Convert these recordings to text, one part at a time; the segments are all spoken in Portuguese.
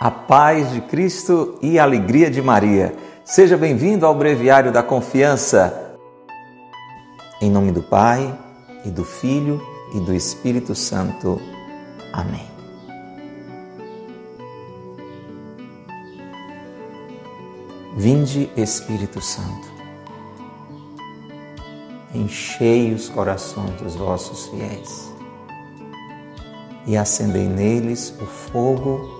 A paz de Cristo e a alegria de Maria. Seja bem-vindo ao Breviário da Confiança. Em nome do Pai, e do Filho, e do Espírito Santo. Amém. Vinde, Espírito Santo, enchei os corações dos vossos fiéis e acendei neles o fogo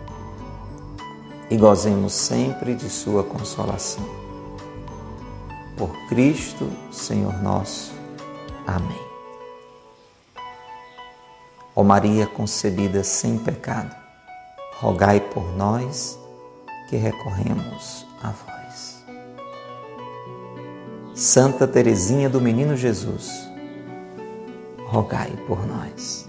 e gozemos sempre de Sua consolação. Por Cristo, Senhor nosso. Amém. Ó Maria concebida sem pecado, rogai por nós que recorremos a vós. Santa Teresinha do Menino Jesus, rogai por nós.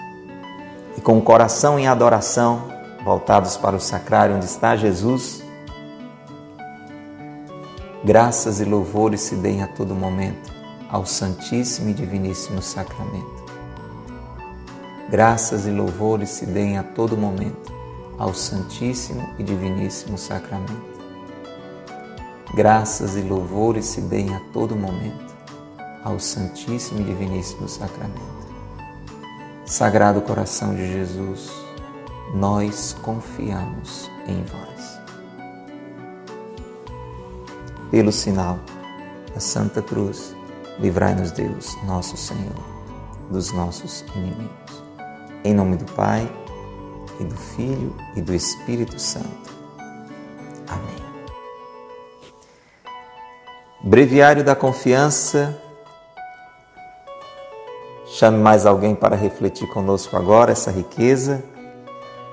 E com o coração em adoração, voltados para o sacrário onde está Jesus, graças e louvores se deem a todo momento ao Santíssimo e Diviníssimo Sacramento. Graças e louvores se deem a todo momento ao Santíssimo e Diviníssimo Sacramento. Graças e louvores se deem a todo momento ao Santíssimo e Diviníssimo Sacramento. Sagrado Coração de Jesus, nós confiamos em vós. Pelo sinal da Santa Cruz, livrai-nos Deus, nosso Senhor, dos nossos inimigos. Em nome do Pai, e do Filho e do Espírito Santo. Amém. Breviário da Confiança. Chame mais alguém para refletir conosco agora essa riqueza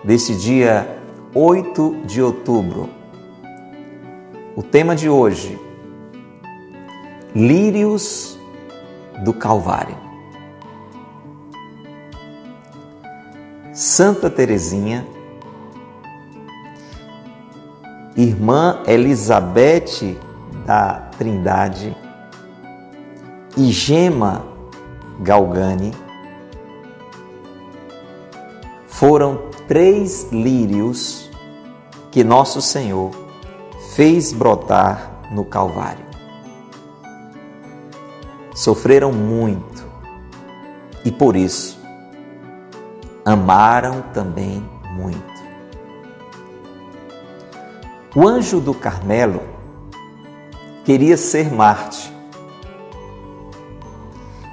deste dia 8 de outubro. O tema de hoje: Lírios do Calvário. Santa Teresinha, irmã Elizabeth da Trindade e Gema Galgani foram três lírios que nosso Senhor fez brotar no Calvário. Sofreram muito e por isso amaram também muito. O anjo do Carmelo queria ser Marte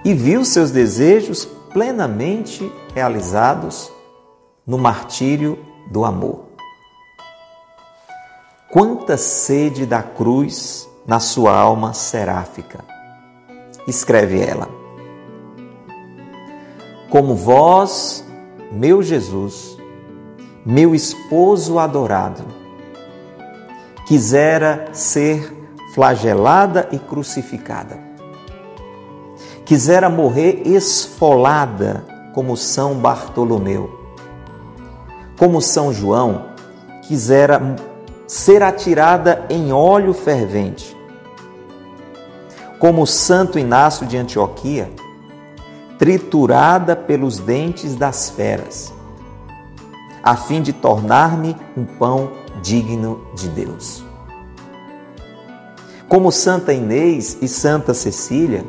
e viu seus desejos plenamente realizados no martírio do amor. Quanta sede da cruz na sua alma seráfica, escreve ela. Como vós, meu Jesus, meu esposo adorado, quisera ser flagelada e crucificada, quisera morrer esfolada como São Bartolomeu como São João, quisera ser atirada em óleo fervente. Como Santo Inácio de Antioquia, triturada pelos dentes das feras, a fim de tornar-me um pão digno de Deus. Como Santa Inês e Santa Cecília,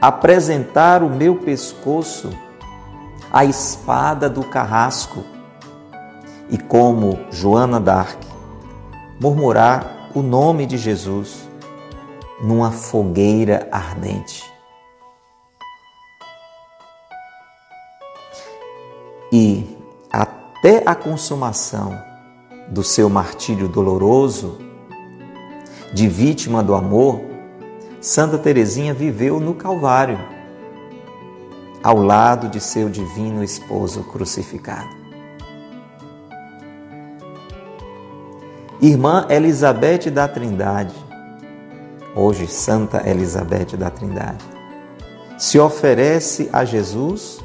apresentar o meu pescoço à espada do carrasco e como Joana d'Arc, murmurar o nome de Jesus numa fogueira ardente. E até a consumação do seu martírio doloroso, de vítima do amor, Santa Teresinha viveu no Calvário, ao lado de seu divino esposo crucificado. Irmã Elizabeth da Trindade, hoje Santa Elizabeth da Trindade, se oferece a Jesus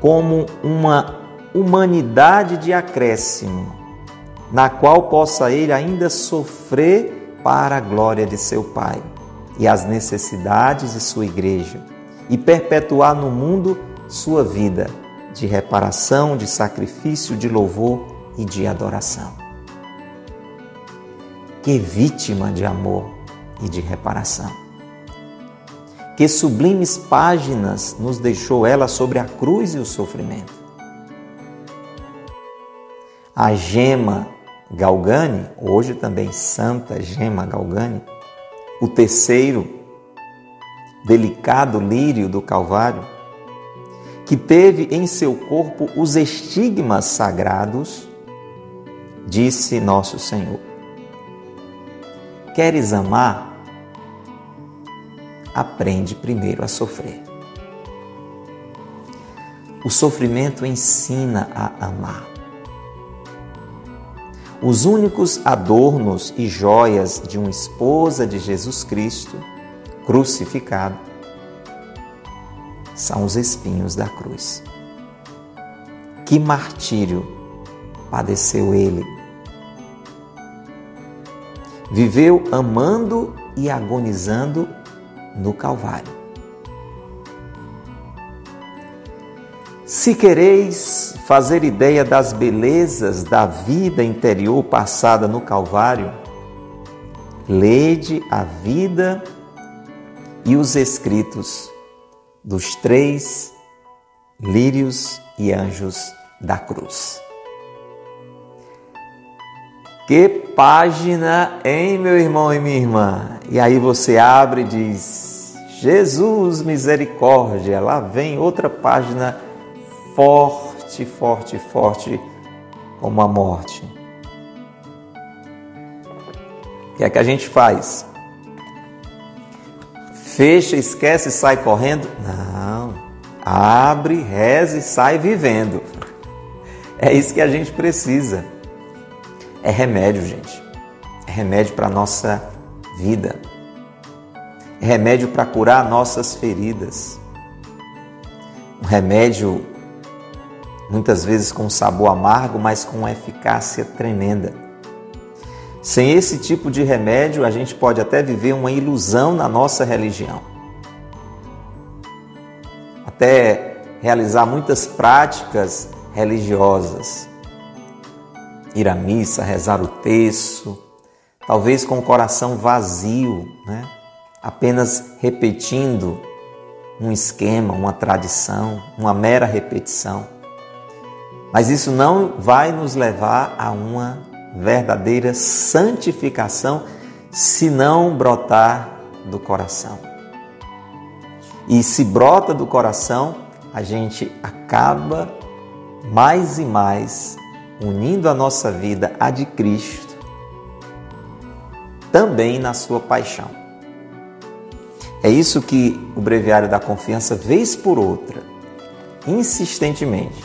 como uma humanidade de acréscimo, na qual possa ele ainda sofrer para a glória de seu Pai e as necessidades de sua igreja e perpetuar no mundo sua vida de reparação, de sacrifício, de louvor e de adoração. Que vítima de amor e de reparação. Que sublimes páginas nos deixou ela sobre a cruz e o sofrimento. A gema Galgani, hoje também Santa Gema Galgani, o terceiro delicado lírio do Calvário, que teve em seu corpo os estigmas sagrados, disse nosso Senhor: Queres amar? Aprende primeiro a sofrer. O sofrimento ensina a amar. Os únicos adornos e joias de uma esposa de Jesus Cristo crucificado são os espinhos da cruz. Que martírio padeceu ele. Viveu amando e agonizando no Calvário. Se quereis fazer ideia das belezas da vida interior passada no Calvário, lede a vida e os escritos dos três lírios e anjos da cruz. Que página, hein, meu irmão e minha irmã? E aí você abre e diz: Jesus, misericórdia. Lá vem outra página forte, forte, forte, como a morte. O que é que a gente faz? fecha, esquece e sai correndo? Não. Abre, reza e sai vivendo. É isso que a gente precisa. É remédio, gente. É remédio para a nossa vida. É remédio para curar nossas feridas. Um remédio muitas vezes com sabor amargo, mas com eficácia tremenda. Sem esse tipo de remédio, a gente pode até viver uma ilusão na nossa religião. Até realizar muitas práticas religiosas. Ir à missa, rezar o texto, talvez com o coração vazio, né? apenas repetindo um esquema, uma tradição, uma mera repetição. Mas isso não vai nos levar a uma verdadeira santificação se não brotar do coração. E se brota do coração, a gente acaba mais e mais unindo a nossa vida à de Cristo, também na sua paixão. É isso que o Breviário da Confiança, vez por outra, insistentemente,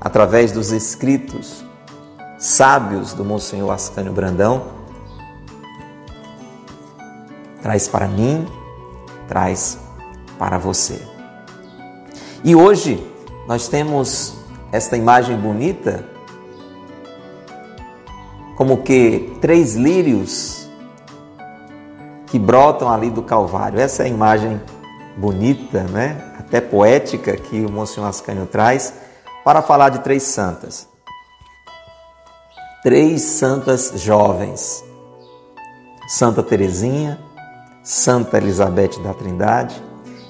através dos escritos sábios do Monsenhor Ascânio Brandão, traz para mim, traz para você. E hoje nós temos esta imagem bonita, como que três lírios que brotam ali do Calvário. Essa é a imagem bonita, né? até poética que o Monsenhor Ascânio traz para falar de três santas três santas jovens: Santa Teresinha, Santa Elizabeth da Trindade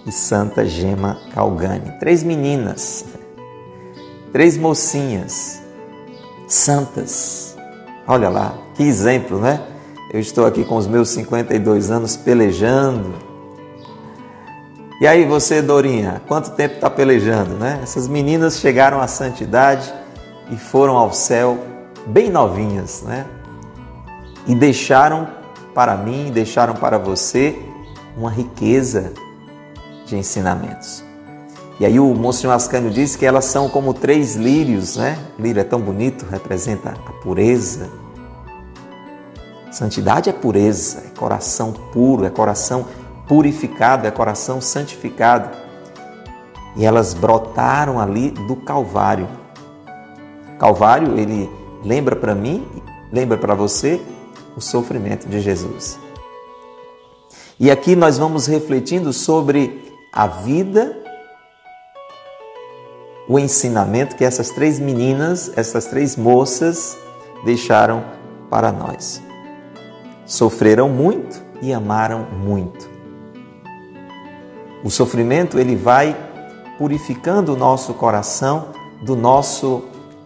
e Santa Gema Calgani. Três meninas, três mocinhas, santas. Olha lá, que exemplo, né? Eu estou aqui com os meus 52 anos pelejando. E aí você, Dorinha, quanto tempo está pelejando, né? Essas meninas chegaram à santidade e foram ao céu bem novinhas, né? E deixaram para mim, deixaram para você uma riqueza de ensinamentos. E aí o Monsenhor Ascânio diz que elas são como três lírios, né? Lírio é tão bonito, representa a pureza, Santidade é pureza, é coração puro, é coração purificado, é coração santificado. E elas brotaram ali do Calvário. Calvário, ele lembra para mim, lembra para você o sofrimento de Jesus. E aqui nós vamos refletindo sobre a vida, o ensinamento que essas três meninas, essas três moças deixaram para nós. Sofreram muito e amaram muito. O sofrimento ele vai purificando o nosso coração do nosso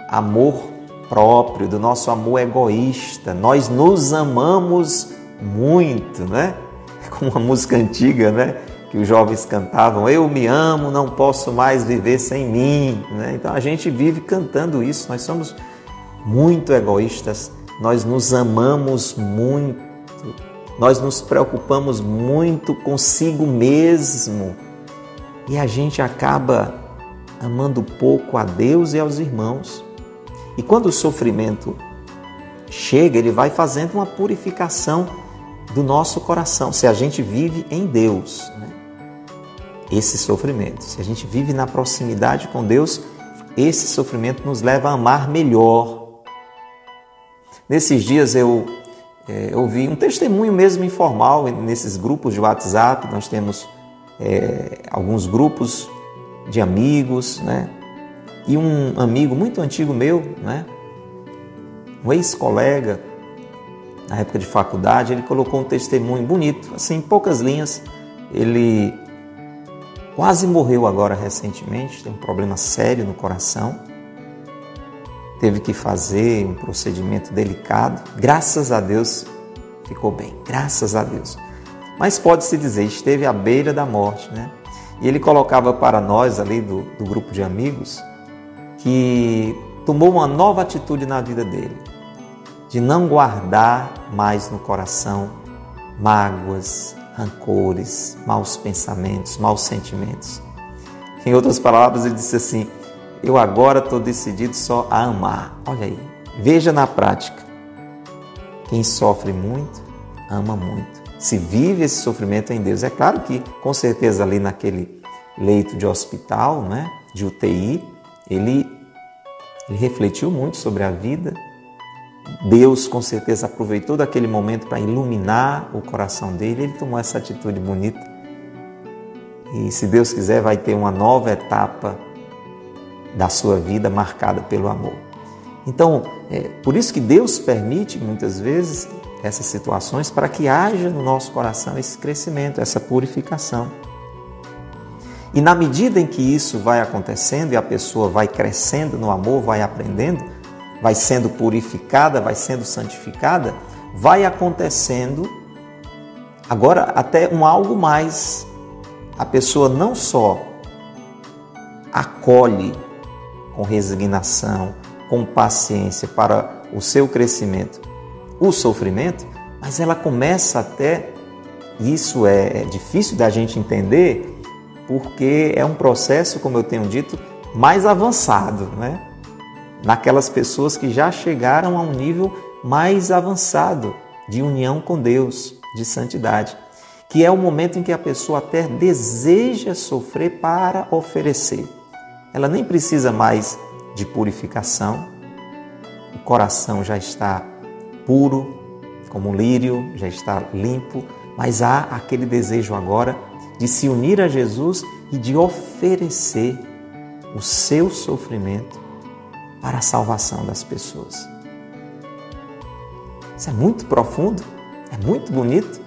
amor próprio, do nosso amor egoísta. Nós nos amamos muito, né? Como uma música antiga, né? Que os jovens cantavam: Eu me amo, não posso mais viver sem mim. Né? Então a gente vive cantando isso. Nós somos muito egoístas, nós nos amamos muito nós nos preocupamos muito consigo mesmo e a gente acaba amando pouco a Deus e aos irmãos. E quando o sofrimento chega, ele vai fazendo uma purificação do nosso coração, se a gente vive em Deus. Né? Esse sofrimento, se a gente vive na proximidade com Deus, esse sofrimento nos leva a amar melhor. Nesses dias eu é, ouvi um testemunho mesmo informal nesses grupos de WhatsApp. Nós temos é, alguns grupos de amigos, né? E um amigo muito antigo meu, né? Um ex-colega, na época de faculdade, ele colocou um testemunho bonito, assim, em poucas linhas. Ele quase morreu agora recentemente, tem um problema sério no coração teve que fazer um procedimento delicado. Graças a Deus ficou bem, graças a Deus. Mas pode-se dizer, esteve à beira da morte, né? E ele colocava para nós ali do, do grupo de amigos que tomou uma nova atitude na vida dele, de não guardar mais no coração mágoas, rancores, maus pensamentos, maus sentimentos. Em outras palavras, ele disse assim: eu agora estou decidido só a amar. Olha aí, veja na prática. Quem sofre muito, ama muito. Se vive esse sofrimento em Deus. É claro que, com certeza, ali naquele leito de hospital, né, de UTI, ele, ele refletiu muito sobre a vida. Deus, com certeza, aproveitou daquele momento para iluminar o coração dele. Ele tomou essa atitude bonita. E, se Deus quiser, vai ter uma nova etapa da sua vida marcada pelo amor. Então, é por isso que Deus permite muitas vezes essas situações para que haja no nosso coração esse crescimento, essa purificação. E na medida em que isso vai acontecendo e a pessoa vai crescendo no amor, vai aprendendo, vai sendo purificada, vai sendo santificada, vai acontecendo agora até um algo mais. A pessoa não só acolhe com resignação, com paciência para o seu crescimento, o sofrimento, mas ela começa até, isso é, é difícil da gente entender, porque é um processo, como eu tenho dito, mais avançado, né? Naquelas pessoas que já chegaram a um nível mais avançado de união com Deus, de santidade, que é o momento em que a pessoa até deseja sofrer para oferecer. Ela nem precisa mais de purificação, o coração já está puro, como um lírio, já está limpo, mas há aquele desejo agora de se unir a Jesus e de oferecer o seu sofrimento para a salvação das pessoas. Isso é muito profundo, é muito bonito,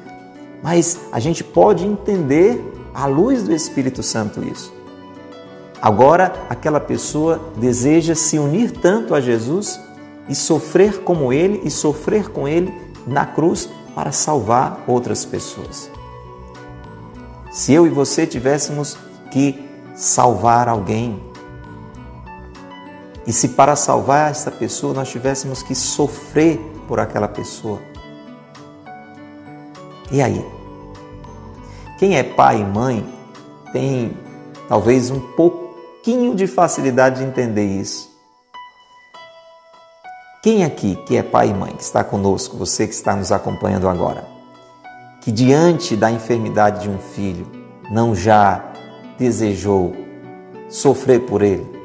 mas a gente pode entender à luz do Espírito Santo isso. Agora, aquela pessoa deseja se unir tanto a Jesus e sofrer como ele e sofrer com ele na cruz para salvar outras pessoas. Se eu e você tivéssemos que salvar alguém, e se para salvar essa pessoa nós tivéssemos que sofrer por aquela pessoa, e aí? Quem é pai e mãe tem talvez um pouquinho de facilidade de entender isso. Quem aqui que é pai e mãe, que está conosco, você que está nos acompanhando agora, que diante da enfermidade de um filho não já desejou sofrer por ele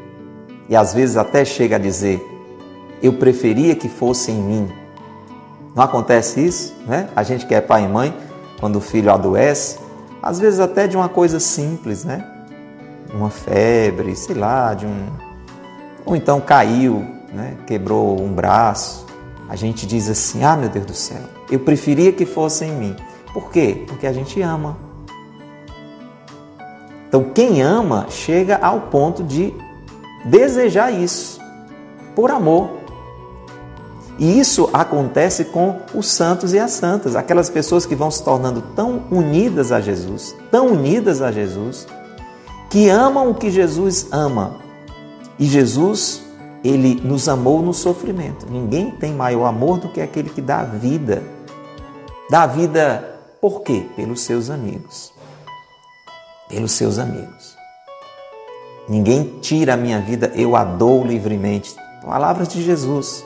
e às vezes até chega a dizer: Eu preferia que fosse em mim. Não acontece isso, né? A gente que é pai e mãe, quando o filho adoece, às vezes até de uma coisa simples, né? Uma febre, sei lá, de um. Ou então caiu, né? quebrou um braço. A gente diz assim: ah, meu Deus do céu, eu preferia que fosse em mim. Por quê? Porque a gente ama. Então, quem ama chega ao ponto de desejar isso, por amor. E isso acontece com os santos e as santas, aquelas pessoas que vão se tornando tão unidas a Jesus, tão unidas a Jesus, que amam o que Jesus ama. E Jesus, ele nos amou no sofrimento. Ninguém tem maior amor do que aquele que dá vida. Dá vida por quê? Pelos seus amigos. Pelos seus amigos. Ninguém tira a minha vida, eu a dou livremente. Palavras de Jesus.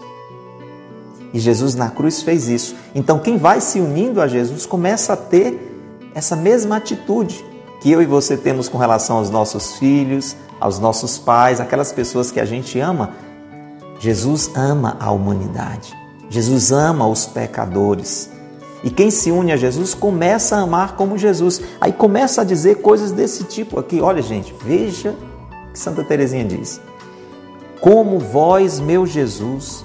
E Jesus na cruz fez isso. Então, quem vai se unindo a Jesus começa a ter essa mesma atitude que eu e você temos com relação aos nossos filhos, aos nossos pais, aquelas pessoas que a gente ama. Jesus ama a humanidade. Jesus ama os pecadores. E quem se une a Jesus começa a amar como Jesus. Aí começa a dizer coisas desse tipo aqui. Olha, gente, veja que Santa Teresinha diz. Como vós, meu Jesus,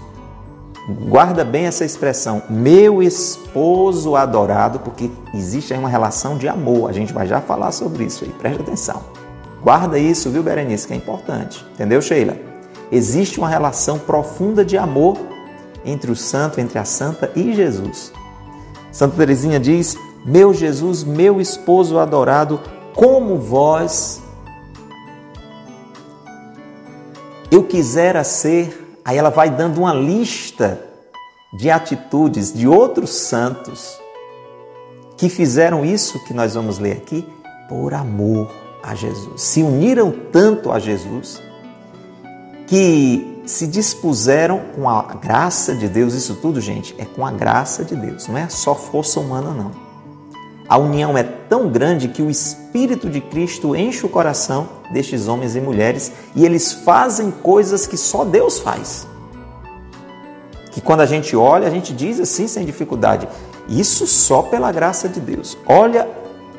Guarda bem essa expressão, meu esposo adorado, porque existe aí uma relação de amor. A gente vai já falar sobre isso aí, preste atenção. Guarda isso, viu, Berenice, que é importante. Entendeu, Sheila? Existe uma relação profunda de amor entre o santo, entre a santa e Jesus. Santa Teresinha diz: Meu Jesus, meu esposo adorado, como vós eu quisera ser Aí ela vai dando uma lista de atitudes de outros santos que fizeram isso que nós vamos ler aqui por amor a Jesus. Se uniram tanto a Jesus que se dispuseram com a graça de Deus, isso tudo, gente, é com a graça de Deus, não é só força humana, não. A união é tão grande que o Espírito de Cristo enche o coração destes homens e mulheres e eles fazem coisas que só Deus faz. Que quando a gente olha, a gente diz assim sem dificuldade: isso só pela graça de Deus. Olha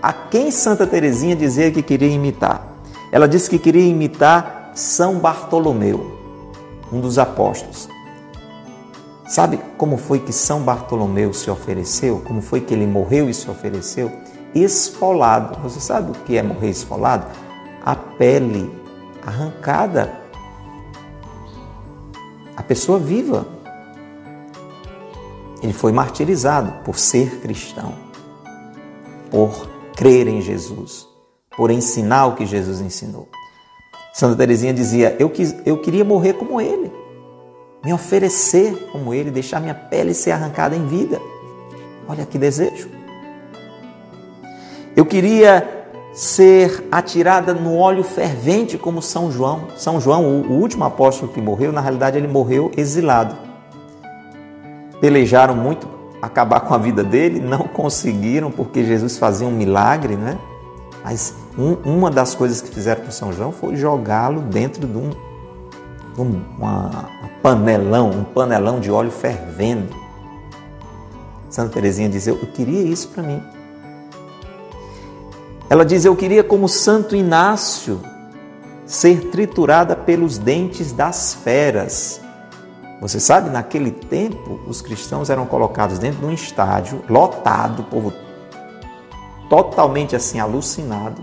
a quem Santa Teresinha dizia que queria imitar. Ela disse que queria imitar São Bartolomeu, um dos apóstolos. Sabe como foi que São Bartolomeu se ofereceu? Como foi que ele morreu e se ofereceu? Esfolado. Você sabe o que é morrer esfolado? A pele arrancada. A pessoa viva. Ele foi martirizado por ser cristão, por crer em Jesus, por ensinar o que Jesus ensinou. Santa Teresinha dizia: eu, quis, eu queria morrer como ele me oferecer como Ele, deixar minha pele ser arrancada em vida. Olha que desejo. Eu queria ser atirada no óleo fervente como São João. São João, o último apóstolo que morreu, na realidade ele morreu exilado. Pelejaram muito acabar com a vida dele, não conseguiram porque Jesus fazia um milagre, né? Mas um, uma das coisas que fizeram com São João foi jogá-lo dentro de um, de uma, panelão, um panelão de óleo fervendo. Santa Teresinha diz: Eu queria isso para mim. Ela diz: Eu queria, como Santo Inácio, ser triturada pelos dentes das feras. Você sabe, naquele tempo, os cristãos eram colocados dentro de um estádio lotado, povo totalmente assim alucinado,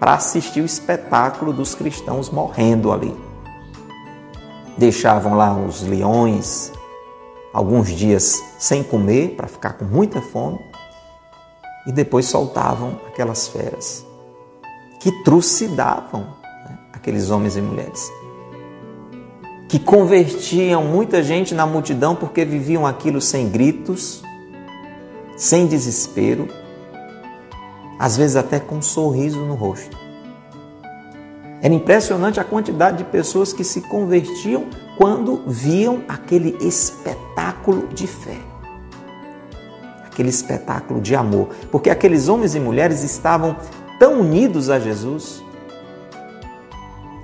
para assistir o espetáculo dos cristãos morrendo ali deixavam lá os leões alguns dias sem comer, para ficar com muita fome, e depois soltavam aquelas feras que trucidavam né, aqueles homens e mulheres, que convertiam muita gente na multidão porque viviam aquilo sem gritos, sem desespero, às vezes até com um sorriso no rosto. Era impressionante a quantidade de pessoas que se convertiam quando viam aquele espetáculo de fé, aquele espetáculo de amor, porque aqueles homens e mulheres estavam tão unidos a Jesus,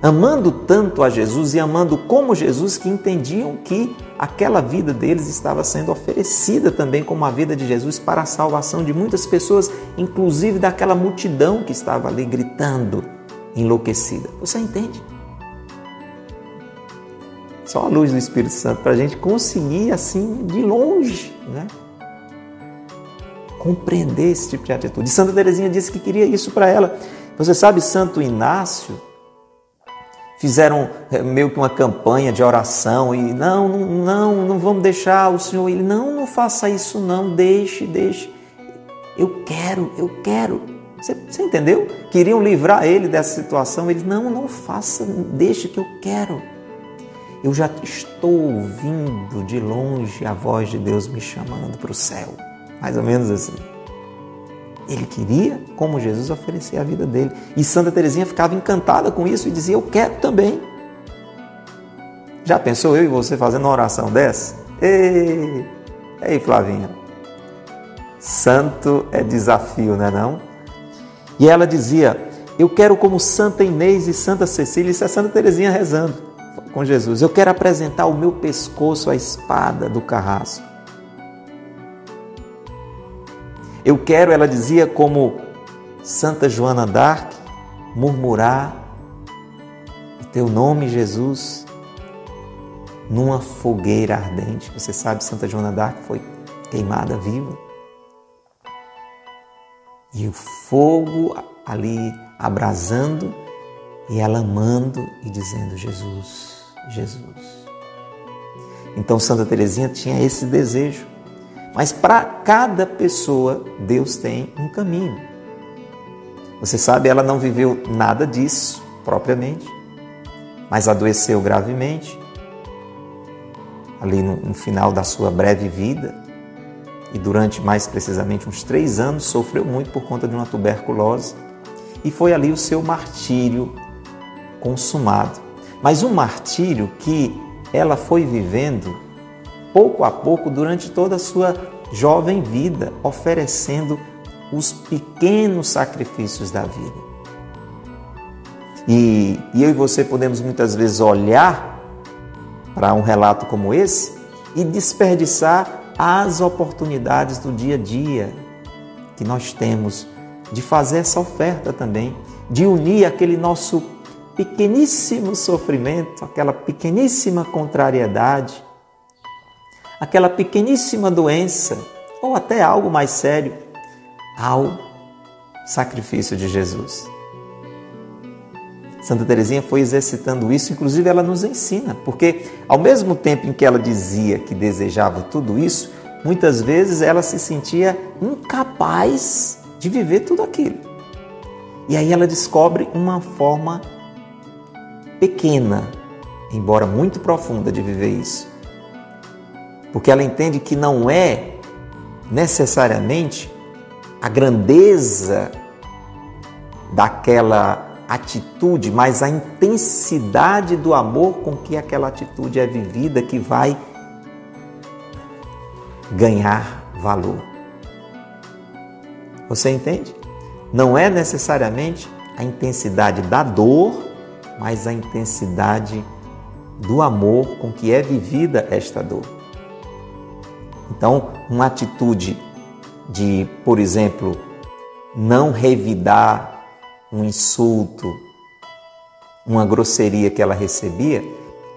amando tanto a Jesus e amando como Jesus, que entendiam que aquela vida deles estava sendo oferecida também como a vida de Jesus para a salvação de muitas pessoas, inclusive daquela multidão que estava ali gritando, enlouquecida. Você entende? Só a luz do Espírito Santo para a gente conseguir, assim, de longe, né? compreender esse tipo de atitude. Santa Teresinha disse que queria isso para ela. Você sabe, Santo Inácio fizeram eh, meio que uma campanha de oração e não, não, não vamos deixar o Senhor. Ele não, não faça isso não, deixe, deixe. Eu quero, eu quero. Você, você entendeu? Queriam livrar ele dessa situação. Ele não, não faça, deixe que eu quero. Eu já estou ouvindo de longe a voz de Deus me chamando para o céu. Mais ou menos assim. Ele queria, como Jesus, oferecer a vida dele. E Santa Teresinha ficava encantada com isso e dizia: Eu quero também. Já pensou eu e você fazendo uma oração dessa? Ei, ei Flavinha. Santo é desafio, não é não? E ela dizia: Eu quero como Santa Inês e Santa Cecília, isso é Santa Teresinha rezando com Jesus. Eu quero apresentar o meu pescoço à espada do carrasco. Eu quero, ela dizia, como Santa Joana d'Arc, murmurar o teu nome, Jesus, numa fogueira ardente. Você sabe, Santa Joana d'Arc foi queimada viva. E o fogo ali abrasando e ela amando e dizendo: Jesus, Jesus. Então Santa Teresinha tinha esse desejo mas para cada pessoa, Deus tem um caminho. Você sabe, ela não viveu nada disso propriamente, mas adoeceu gravemente, ali no, no final da sua breve vida, e durante mais precisamente uns três anos sofreu muito por conta de uma tuberculose, e foi ali o seu martírio consumado. Mas um martírio que ela foi vivendo pouco a pouco durante toda a sua jovem vida, oferecendo os pequenos sacrifícios da vida. E, e eu e você podemos muitas vezes olhar para um relato como esse e desperdiçar as oportunidades do dia a dia que nós temos de fazer essa oferta também, de unir aquele nosso pequeníssimo sofrimento, aquela pequeníssima contrariedade aquela pequeníssima doença ou até algo mais sério ao sacrifício de Jesus. Santa Teresinha foi exercitando isso, inclusive ela nos ensina, porque ao mesmo tempo em que ela dizia que desejava tudo isso, muitas vezes ela se sentia incapaz de viver tudo aquilo. E aí ela descobre uma forma pequena, embora muito profunda, de viver isso porque ela entende que não é necessariamente a grandeza daquela atitude, mas a intensidade do amor com que aquela atitude é vivida que vai ganhar valor. Você entende? Não é necessariamente a intensidade da dor, mas a intensidade do amor com que é vivida esta dor. Então, uma atitude de, por exemplo, não revidar um insulto, uma grosseria que ela recebia,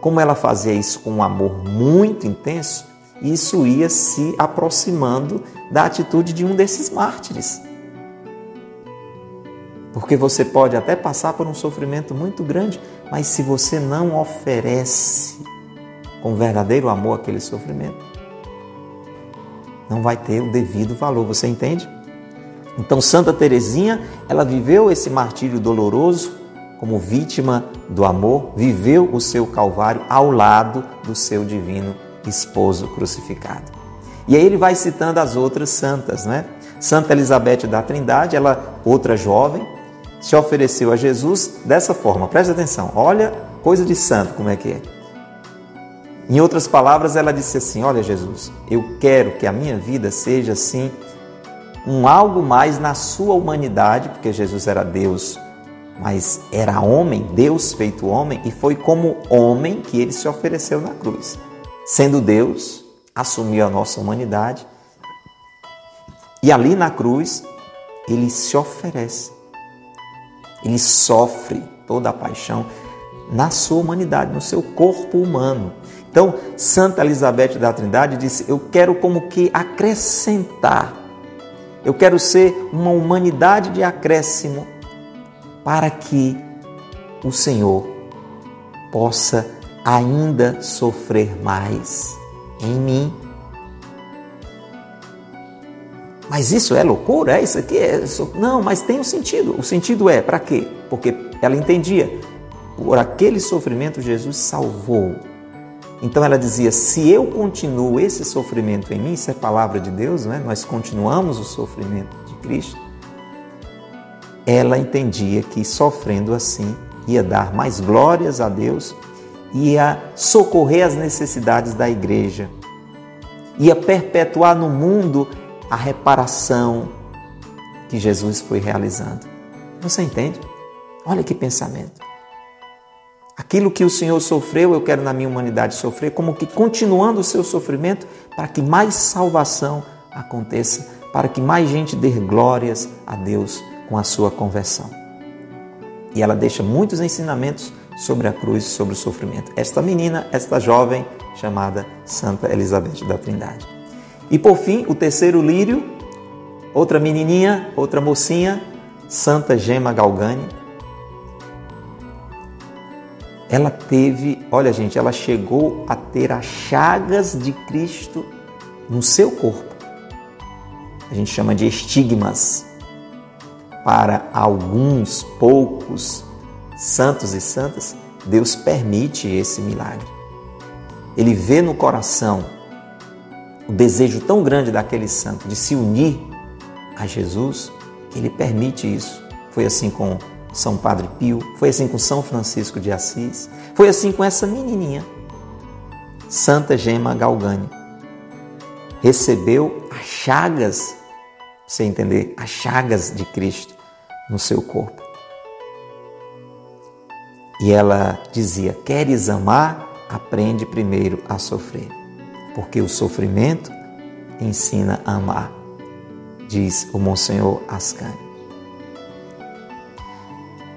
como ela fazia isso com um amor muito intenso, isso ia se aproximando da atitude de um desses mártires. Porque você pode até passar por um sofrimento muito grande, mas se você não oferece com verdadeiro amor aquele sofrimento, não vai ter o devido valor, você entende? Então Santa Teresinha, ela viveu esse martírio doloroso como vítima do amor, viveu o seu calvário ao lado do seu divino esposo crucificado. E aí ele vai citando as outras santas, né? Santa Elizabeth da Trindade, ela outra jovem, se ofereceu a Jesus dessa forma. Presta atenção. Olha, coisa de santo como é que é. Em outras palavras, ela disse assim: Olha, Jesus, eu quero que a minha vida seja assim, um algo mais na sua humanidade, porque Jesus era Deus, mas era homem, Deus feito homem, e foi como homem que ele se ofereceu na cruz. Sendo Deus, assumiu a nossa humanidade e ali na cruz ele se oferece. Ele sofre toda a paixão na sua humanidade, no seu corpo humano. Então, Santa Elizabeth da Trindade disse: Eu quero como que acrescentar, eu quero ser uma humanidade de acréscimo para que o Senhor possa ainda sofrer mais em mim. Mas isso é loucura? É isso aqui? É... Não, mas tem um sentido. O sentido é para quê? Porque ela entendia, por aquele sofrimento Jesus salvou. Então ela dizia: se eu continuo esse sofrimento em mim, isso é palavra de Deus, não é? nós continuamos o sofrimento de Cristo. Ela entendia que sofrendo assim ia dar mais glórias a Deus, ia socorrer as necessidades da igreja, ia perpetuar no mundo a reparação que Jesus foi realizando. Você entende? Olha que pensamento. Aquilo que o Senhor sofreu, eu quero na minha humanidade sofrer, como que continuando o seu sofrimento, para que mais salvação aconteça, para que mais gente dê glórias a Deus com a sua conversão. E ela deixa muitos ensinamentos sobre a cruz, sobre o sofrimento. Esta menina, esta jovem chamada Santa Elizabeth da Trindade. E por fim, o terceiro lírio, outra menininha, outra mocinha, Santa Gema Galgani. Ela teve, olha gente, ela chegou a ter as chagas de Cristo no seu corpo. A gente chama de estigmas. Para alguns poucos santos e santas, Deus permite esse milagre. Ele vê no coração o desejo tão grande daquele santo de se unir a Jesus que ele permite isso. Foi assim com São Padre Pio, foi assim com São Francisco de Assis, foi assim com essa menininha, Santa Gema Galgani. Recebeu as chagas, você entender, as chagas de Cristo no seu corpo. E ela dizia: Queres amar? Aprende primeiro a sofrer porque o sofrimento ensina a amar, diz o Monsenhor Ascani.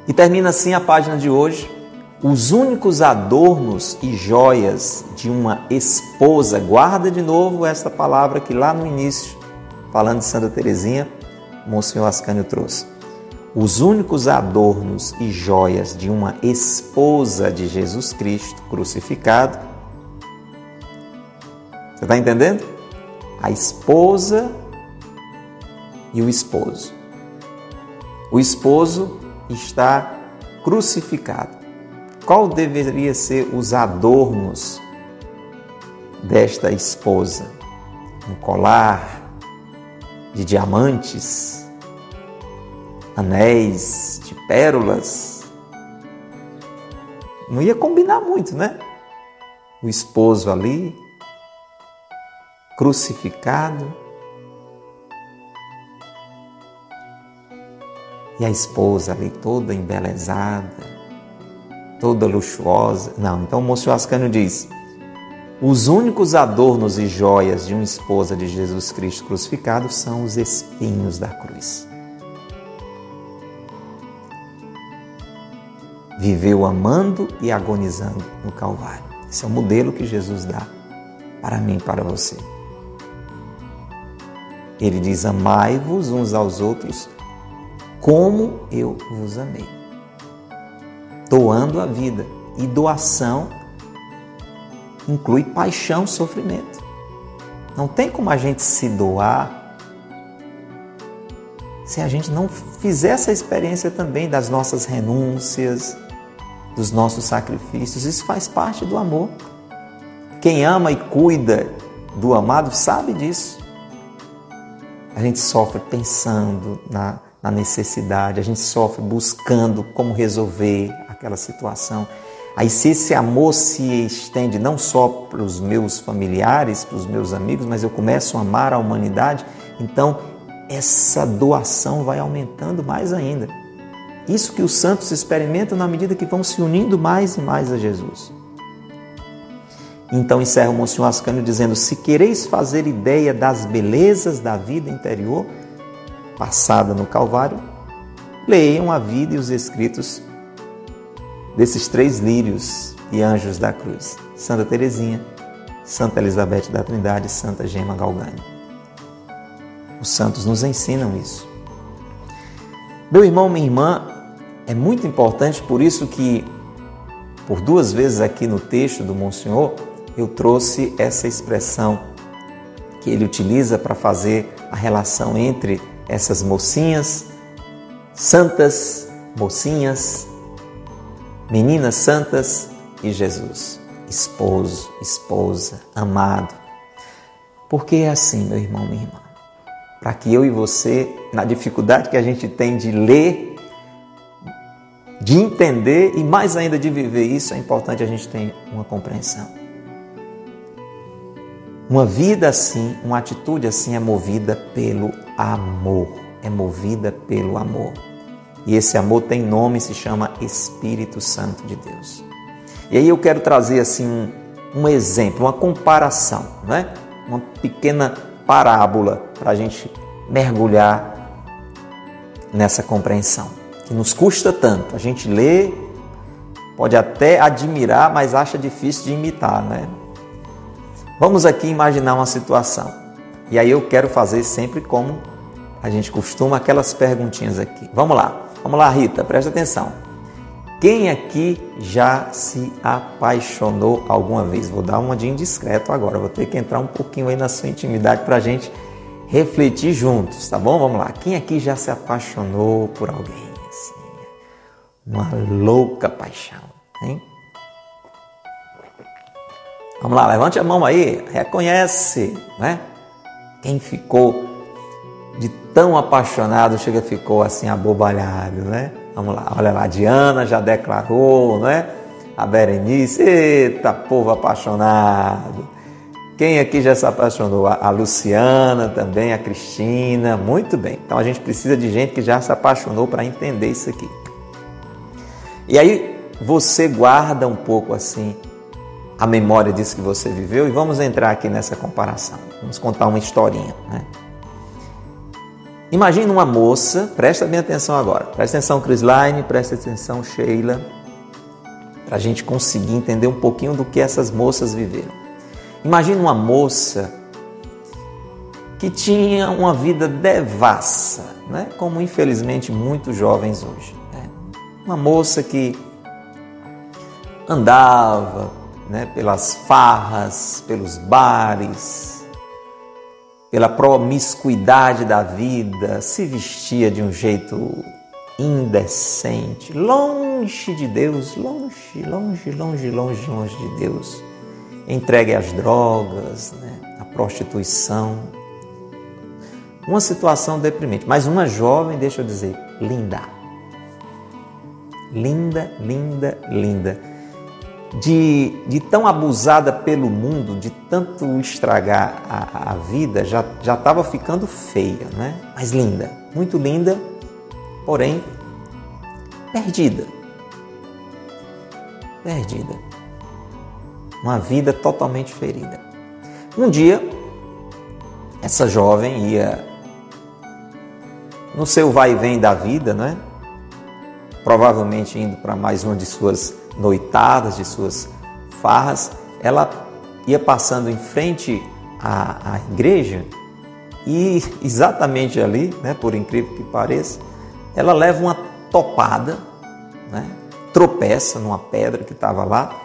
E termina assim a página de hoje. Os únicos adornos e joias de uma esposa, guarda de novo esta palavra que lá no início, falando de Santa Teresinha, Monsenhor Ascânio trouxe. Os únicos adornos e joias de uma esposa de Jesus Cristo crucificado você está entendendo? A esposa e o esposo. O esposo está crucificado. Qual deveria ser os adornos desta esposa? Um colar de diamantes, anéis de pérolas. Não ia combinar muito, né? O esposo ali crucificado. E a esposa ali toda embelezada, toda luxuosa. Não, então o Monsenhor Ascânio diz: os únicos adornos e joias de uma esposa de Jesus Cristo crucificado são os espinhos da cruz. Viveu amando e agonizando no Calvário. Esse é o modelo que Jesus dá para mim e para você. Ele diz: Amai-vos uns aos outros como eu vos amei. Doando a vida. E doação inclui paixão, sofrimento. Não tem como a gente se doar se a gente não fizer essa experiência também das nossas renúncias, dos nossos sacrifícios. Isso faz parte do amor. Quem ama e cuida do amado sabe disso. A gente sofre pensando na, na necessidade, a gente sofre buscando como resolver aquela situação. Aí, se esse amor se estende não só para os meus familiares, para os meus amigos, mas eu começo a amar a humanidade, então essa doação vai aumentando mais ainda. Isso que os santos experimentam na medida que vão se unindo mais e mais a Jesus. Então encerra o Monsenhor Ascânio dizendo: Se quereis fazer ideia das belezas da vida interior, passada no Calvário, leiam a vida e os escritos desses três lírios e anjos da cruz: Santa Teresinha, Santa Elizabeth da Trindade e Santa Gema Galgani. Os santos nos ensinam isso. Meu irmão, minha irmã, é muito importante, por isso que, por duas vezes aqui no texto do Monsenhor, eu trouxe essa expressão que ele utiliza para fazer a relação entre essas mocinhas, santas, mocinhas, meninas santas e Jesus, esposo, esposa, amado. Porque é assim, meu irmão, minha irmã. Para que eu e você, na dificuldade que a gente tem de ler, de entender e mais ainda de viver isso, é importante a gente ter uma compreensão. Uma vida assim, uma atitude assim é movida pelo amor. É movida pelo amor. E esse amor tem nome, se chama Espírito Santo de Deus. E aí eu quero trazer assim um, exemplo, uma comparação, né? uma pequena parábola para a gente mergulhar nessa compreensão, que nos custa tanto. A gente lê, pode até admirar, mas acha difícil de imitar, né? Vamos aqui imaginar uma situação. E aí eu quero fazer sempre como a gente costuma, aquelas perguntinhas aqui. Vamos lá. Vamos lá, Rita, presta atenção. Quem aqui já se apaixonou alguma vez? Vou dar uma de indiscreto agora, vou ter que entrar um pouquinho aí na sua intimidade para a gente refletir juntos, tá bom? Vamos lá. Quem aqui já se apaixonou por alguém? Assim, uma louca paixão, hein? Vamos lá, levante a mão aí, reconhece, né? Quem ficou de tão apaixonado, chega ficou assim abobalhado, né? Vamos lá, olha lá, a Diana já declarou, né? A Berenice, eita povo apaixonado. Quem aqui já se apaixonou? A Luciana também, a Cristina, muito bem. Então a gente precisa de gente que já se apaixonou para entender isso aqui. E aí você guarda um pouco assim a memória disso que você viveu e vamos entrar aqui nessa comparação. Vamos contar uma historinha. Né? Imagina uma moça, presta bem atenção agora, presta atenção Line, presta atenção Sheila, para a gente conseguir entender um pouquinho do que essas moças viveram. Imagina uma moça que tinha uma vida devassa, né? como infelizmente muitos jovens hoje. Né? Uma moça que andava, né, pelas farras, pelos bares, pela promiscuidade da vida, se vestia de um jeito indecente, longe de Deus, longe, longe, longe, longe, longe de Deus, entregue às drogas, né, à prostituição. Uma situação deprimente, mas uma jovem, deixa eu dizer, linda. Linda, linda, linda de, de tão abusada pelo mundo, de tanto estragar a, a vida, já estava ficando feia, né? mas linda, muito linda, porém perdida. Perdida. Uma vida totalmente ferida. Um dia, essa jovem ia no seu vai e vem da vida, né? Provavelmente indo para mais uma de suas noitadas, de suas farras, ela ia passando em frente à, à igreja e exatamente ali, né, por incrível que pareça, ela leva uma topada, né, tropeça numa pedra que estava lá,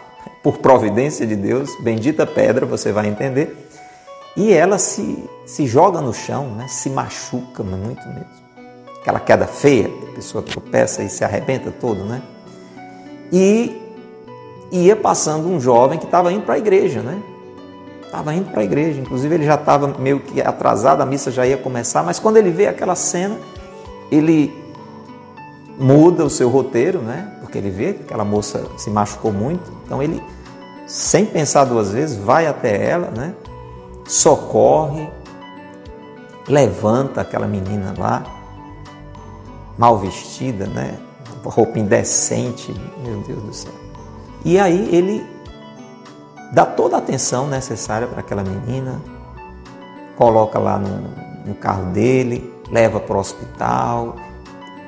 por providência de Deus, bendita pedra, você vai entender, e ela se, se joga no chão, né, se machuca muito mesmo. Aquela queda feia, a pessoa tropeça e se arrebenta todo, né? E ia passando um jovem que estava indo para a igreja, né? Estava indo para a igreja, inclusive ele já estava meio que atrasado, a missa já ia começar, mas quando ele vê aquela cena, ele muda o seu roteiro, né? porque ele vê que aquela moça se machucou muito. Então ele, sem pensar duas vezes, vai até ela, né? socorre, levanta aquela menina lá, mal vestida, né? roupa indecente, meu Deus do céu. E aí ele dá toda a atenção necessária para aquela menina, coloca lá no, no carro dele, leva para o hospital,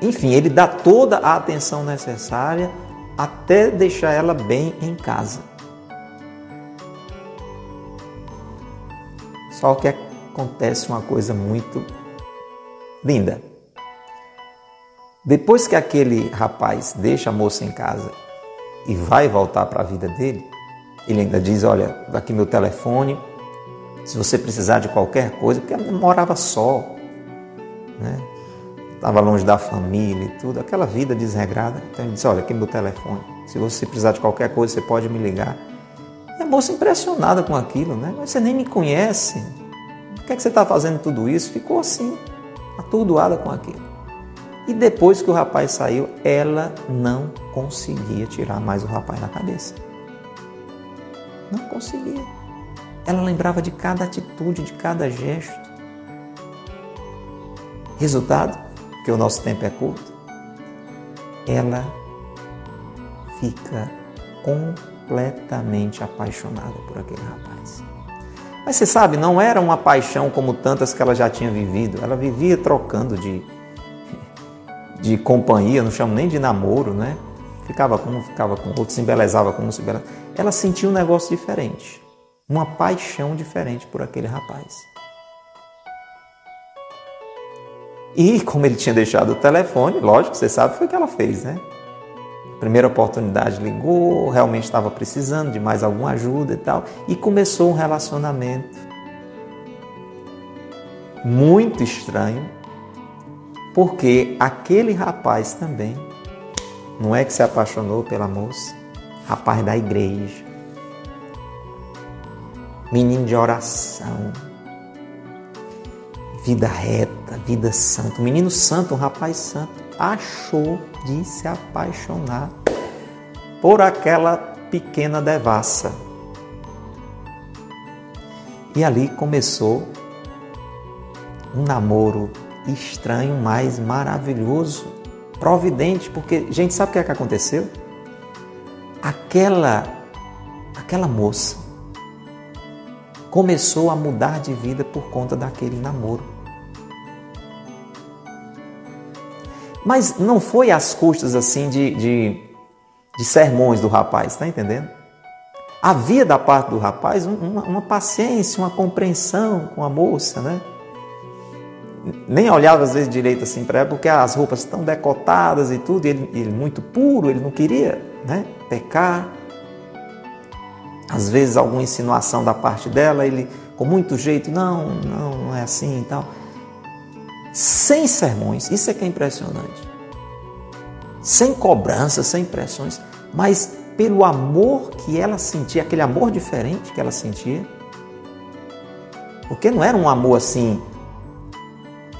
enfim, ele dá toda a atenção necessária até deixar ela bem em casa. Só que acontece uma coisa muito linda. Depois que aquele rapaz deixa a moça em casa e vai voltar para a vida dele, ele ainda diz: Olha, aqui meu telefone, se você precisar de qualquer coisa, porque ele morava só, né? estava longe da família e tudo, aquela vida desregrada. Então ele disse: Olha, aqui meu telefone, se você precisar de qualquer coisa, você pode me ligar. E a moça impressionada com aquilo, né? Mas você nem me conhece, por que, é que você está fazendo tudo isso? Ficou assim, atordoada com aquilo. E depois que o rapaz saiu, ela não conseguia tirar mais o rapaz da cabeça. Não conseguia. Ela lembrava de cada atitude, de cada gesto. Resultado, que o nosso tempo é curto, ela fica completamente apaixonada por aquele rapaz. Mas você sabe, não era uma paixão como tantas que ela já tinha vivido. Ela vivia trocando de, de companhia, não chamo nem de namoro, né? Ficava com um, ficava com outro, se embelezava com um, se embelezava. Ela sentia um negócio diferente, uma paixão diferente por aquele rapaz. E como ele tinha deixado o telefone, lógico, você sabe, foi o que ela fez, né? Primeira oportunidade ligou, realmente estava precisando de mais alguma ajuda e tal, e começou um relacionamento muito estranho, porque aquele rapaz também não é que se apaixonou pela moça, rapaz da igreja, menino de oração, vida reta, vida santa. Menino santo, um rapaz santo, achou de se apaixonar por aquela pequena devassa. E ali começou um namoro estranho, mas maravilhoso, providente, porque gente sabe o que é que aconteceu? Aquela aquela moça começou a mudar de vida por conta daquele namoro. Mas não foi às custas assim de, de, de sermões do rapaz, está entendendo? Havia da parte do rapaz uma, uma, paciência, uma compreensão com a moça, né? Nem olhava às vezes direito assim para ela, porque as roupas estão decotadas e tudo, e ele, ele muito puro, ele não queria né, pecar. Às vezes alguma insinuação da parte dela, ele com muito jeito, não, não, não é assim e tal sem sermões, isso é que é impressionante. Sem cobrança, sem pressões, mas pelo amor que ela sentia, aquele amor diferente que ela sentia. Porque não era um amor assim,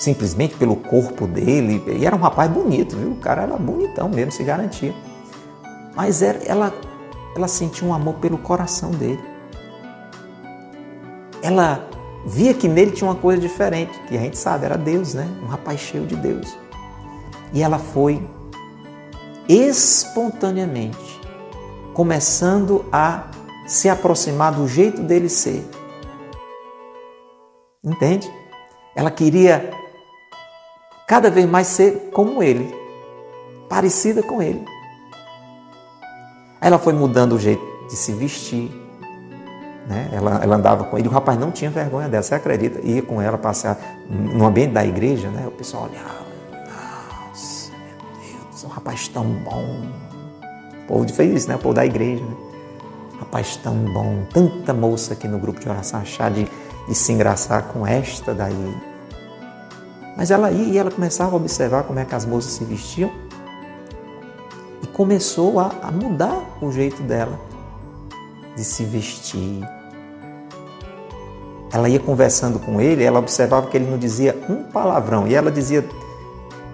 simplesmente pelo corpo dele, e era um rapaz bonito, viu? O cara era bonitão mesmo, se garantia. Mas era, ela, ela sentia um amor pelo coração dele. Ela via que nele tinha uma coisa diferente, que a gente sabe, era Deus, né? Um rapaz cheio de Deus. E ela foi espontaneamente começando a se aproximar do jeito dele ser. Entende? Ela queria cada vez mais ser como ele, parecida com ele. Ela foi mudando o jeito de se vestir, né? Ela, ela andava com ele, o rapaz não tinha vergonha dela, você acredita? Ia com ela passear no ambiente da igreja, né? o pessoal olhava, nossa, meu Deus, um rapaz tão bom. O povo fez isso, né? o povo da igreja. Né? Rapaz tão bom, tanta moça aqui no grupo de oração achar de, de se engraçar com esta daí. Mas ela ia e ela começava a observar como é que as moças se vestiam e começou a, a mudar o jeito dela de se vestir, ela ia conversando com ele, ela observava que ele não dizia um palavrão, e ela dizia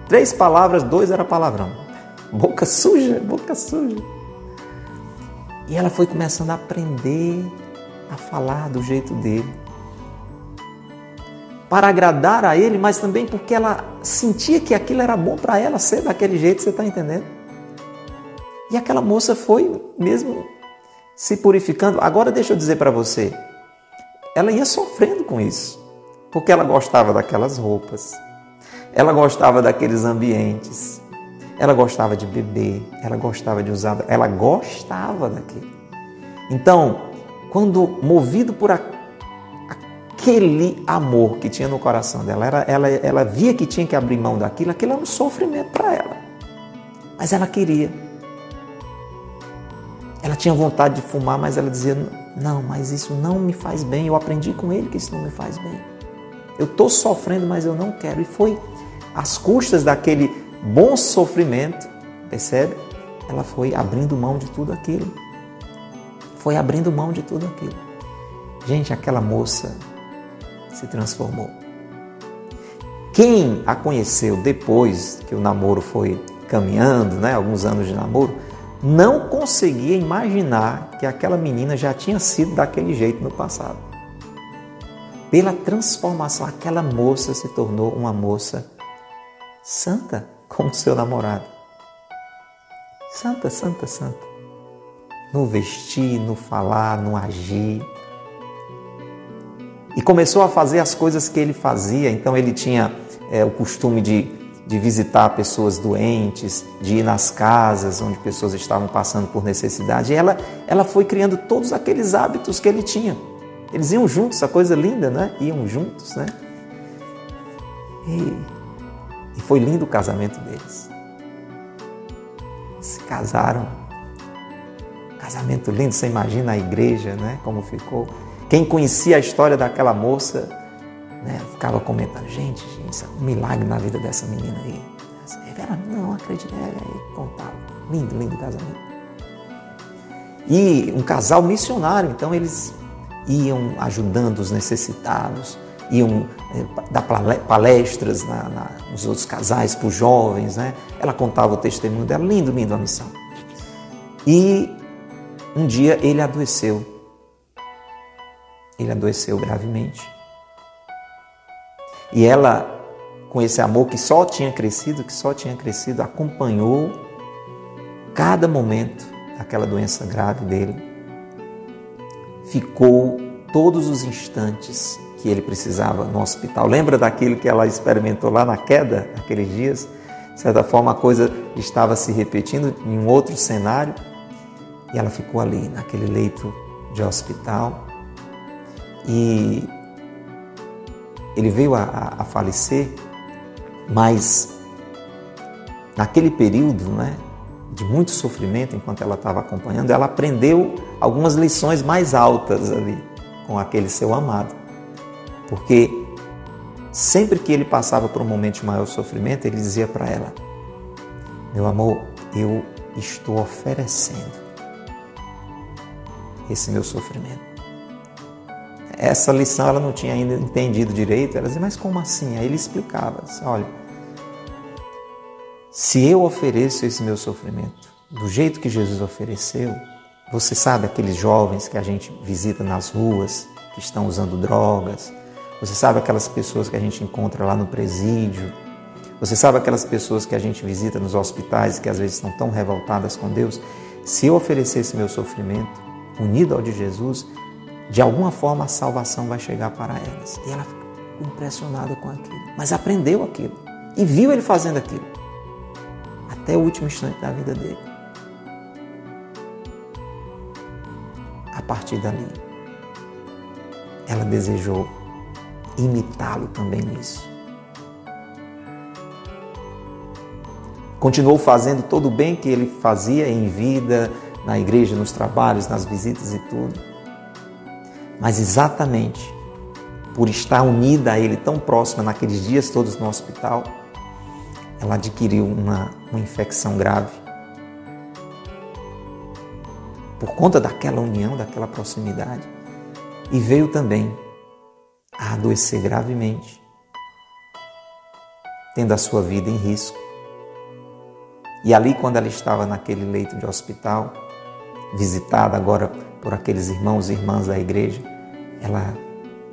três palavras, dois era palavrão. boca suja, boca suja. E ela foi começando a aprender a falar do jeito dele. Para agradar a ele, mas também porque ela sentia que aquilo era bom para ela ser daquele jeito, você está entendendo? E aquela moça foi mesmo se purificando. Agora deixa eu dizer para você, ela ia sofrendo com isso, porque ela gostava daquelas roupas, ela gostava daqueles ambientes, ela gostava de beber, ela gostava de usar, ela gostava daquilo. Então, quando movido por aquele amor que tinha no coração dela, ela, ela, ela via que tinha que abrir mão daquilo, aquilo era um sofrimento para ela. Mas ela queria. Ela tinha vontade de fumar, mas ela dizia: Não, mas isso não me faz bem. Eu aprendi com ele que isso não me faz bem. Eu estou sofrendo, mas eu não quero. E foi às custas daquele bom sofrimento, percebe? Ela foi abrindo mão de tudo aquilo. Foi abrindo mão de tudo aquilo. Gente, aquela moça se transformou. Quem a conheceu depois que o namoro foi caminhando, né, alguns anos de namoro, não conseguia imaginar que aquela menina já tinha sido daquele jeito no passado. Pela transformação, aquela moça se tornou uma moça santa como seu namorado. Santa, santa, santa. No vestir, no falar, no agir. E começou a fazer as coisas que ele fazia. Então ele tinha é, o costume de, de visitar pessoas doentes, de ir nas casas onde pessoas estavam passando por necessidade. E ela, ela foi criando todos aqueles hábitos que ele tinha. Eles iam juntos, a coisa linda, né? Iam juntos, né? E e foi lindo o casamento deles. Se casaram. Casamento lindo, você imagina a igreja, né? Como ficou. Quem conhecia a história daquela moça, né? Ficava comentando, gente, gente, um milagre na vida dessa menina aí. Ela, não, acredito, é, é, contava. Lindo, lindo casamento. E um casal missionário, então eles iam ajudando os necessitados, iam eh, dar palestras na, na, nos outros casais, para os jovens, né? Ela contava o testemunho dela, lindo, lindo a missão. E um dia ele adoeceu. Ele adoeceu gravemente. E ela, com esse amor que só tinha crescido, que só tinha crescido, acompanhou cada momento daquela doença grave dele. Ficou todos os instantes que ele precisava no hospital. Lembra daquilo que ela experimentou lá na queda, aqueles dias? De certa forma, a coisa estava se repetindo em um outro cenário e ela ficou ali, naquele leito de hospital. E ele veio a, a, falecer, mas naquele período, né, de muito sofrimento, enquanto ela estava acompanhando, ela aprendeu algumas lições mais altas ali com aquele seu amado. Porque sempre que ele passava por um momento de maior sofrimento, ele dizia para ela: Meu amor, eu estou oferecendo esse meu sofrimento. Essa lição ela não tinha ainda entendido direito. Ela dizia, mas como assim? Aí ele explicava: disse, Olha, se eu ofereço esse meu sofrimento do jeito que Jesus ofereceu, você sabe aqueles jovens que a gente visita nas ruas, que estão usando drogas, você sabe aquelas pessoas que a gente encontra lá no presídio? Você sabe aquelas pessoas que a gente visita nos hospitais que às vezes estão tão revoltadas com Deus? Se eu oferecesse meu sofrimento unido ao de Jesus, de alguma forma a salvação vai chegar para elas. E ela ficou impressionada com aquilo, mas aprendeu aquilo e viu ele fazendo aquilo até o último instante da vida dele. A partir dali, ela desejou imitá-lo também nisso. Continuou fazendo todo o bem que ele fazia em vida, na igreja, nos trabalhos, nas visitas e tudo. Mas exatamente por estar unida a ele tão próxima naqueles dias todos no hospital, ela adquiriu uma, uma infecção grave. Por conta daquela união, daquela proximidade. E veio também a adoecer gravemente, tendo a sua vida em risco. E ali, quando ela estava naquele leito de hospital, visitada agora por aqueles irmãos e irmãs da igreja, ela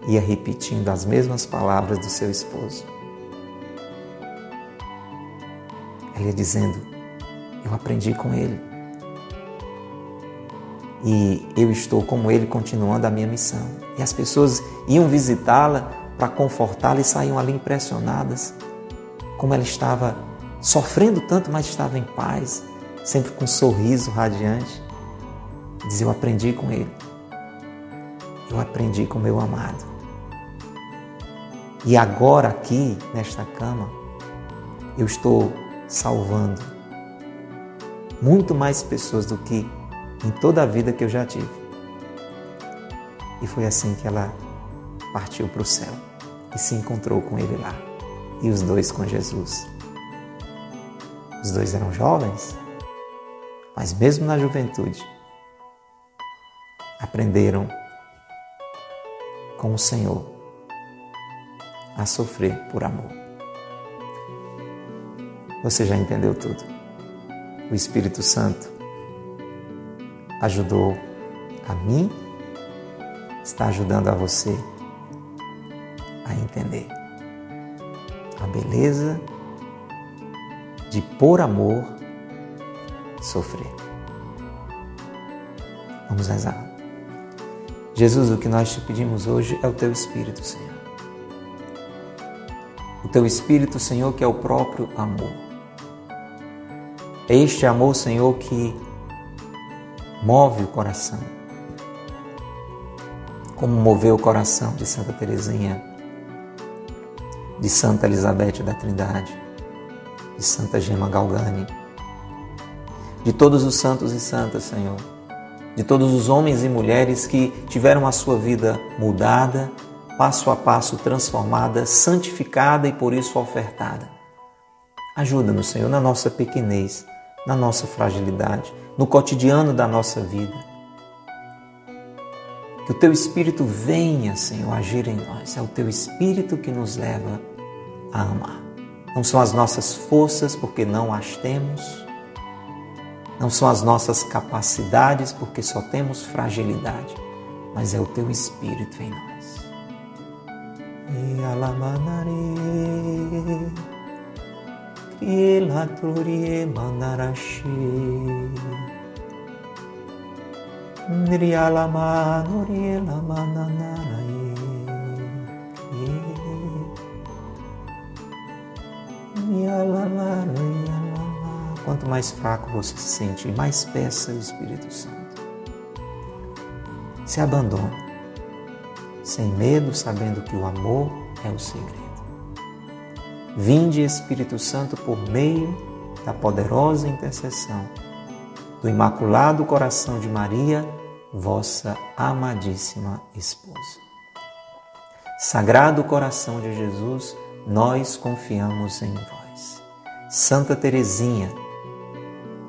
ia repetindo as mesmas palavras do seu esposo. Ela ia dizendo: Eu aprendi com ele. E eu estou como ele continuando a minha missão. E as pessoas iam visitá-la para confortá-la e saíam ali impressionadas como ela estava sofrendo tanto, mas estava em paz, sempre com um sorriso radiante. Diz: Eu aprendi com ele. Eu aprendi com meu amado. E agora, aqui, nesta cama, eu estou salvando muito mais pessoas do que em toda a vida que eu já tive. E foi assim que ela partiu para o céu e se encontrou com ele lá. E os dois com Jesus. Os dois eram jovens, mas mesmo na juventude, aprenderam com o Senhor a sofrer por amor. Você já entendeu tudo. O Espírito Santo ajudou a mim, está ajudando a você a entender a beleza de por amor sofrer. Vamos rezar. Jesus, o que nós te pedimos hoje é o teu Espírito, Senhor. O teu Espírito, Senhor, que é o próprio amor. É este amor, Senhor, que move o coração. Como moveu o coração de Santa Teresinha, de Santa Elizabeth da Trindade, de Santa Gema Galgani, de todos os santos e santas, Senhor, de todos os homens e mulheres que tiveram a sua vida mudada, passo a passo transformada, santificada e por isso ofertada. Ajuda-nos, Senhor, na nossa pequenez, na nossa fragilidade, no cotidiano da nossa vida. Que o Teu Espírito venha, Senhor, agir em nós. É o Teu Espírito que nos leva a amar. Não são as nossas forças, porque não as temos. Não são as nossas capacidades, porque só temos fragilidade. Mas é o teu Espírito em nós. E alamanare, krielaturie manarashi, Nrialamanuri lamananarai. Quanto mais fraco você se sente, mais peça o Espírito Santo. Se abandone, sem medo, sabendo que o amor é o segredo. Vinde, Espírito Santo, por meio da poderosa intercessão do Imaculado Coração de Maria, vossa amadíssima esposa. Sagrado Coração de Jesus, nós confiamos em vós. Santa Teresinha,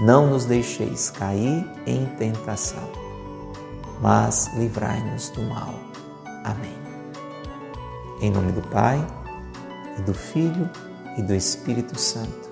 Não nos deixeis cair em tentação, mas livrai-nos do mal. Amém. Em nome do Pai, e do Filho e do Espírito Santo.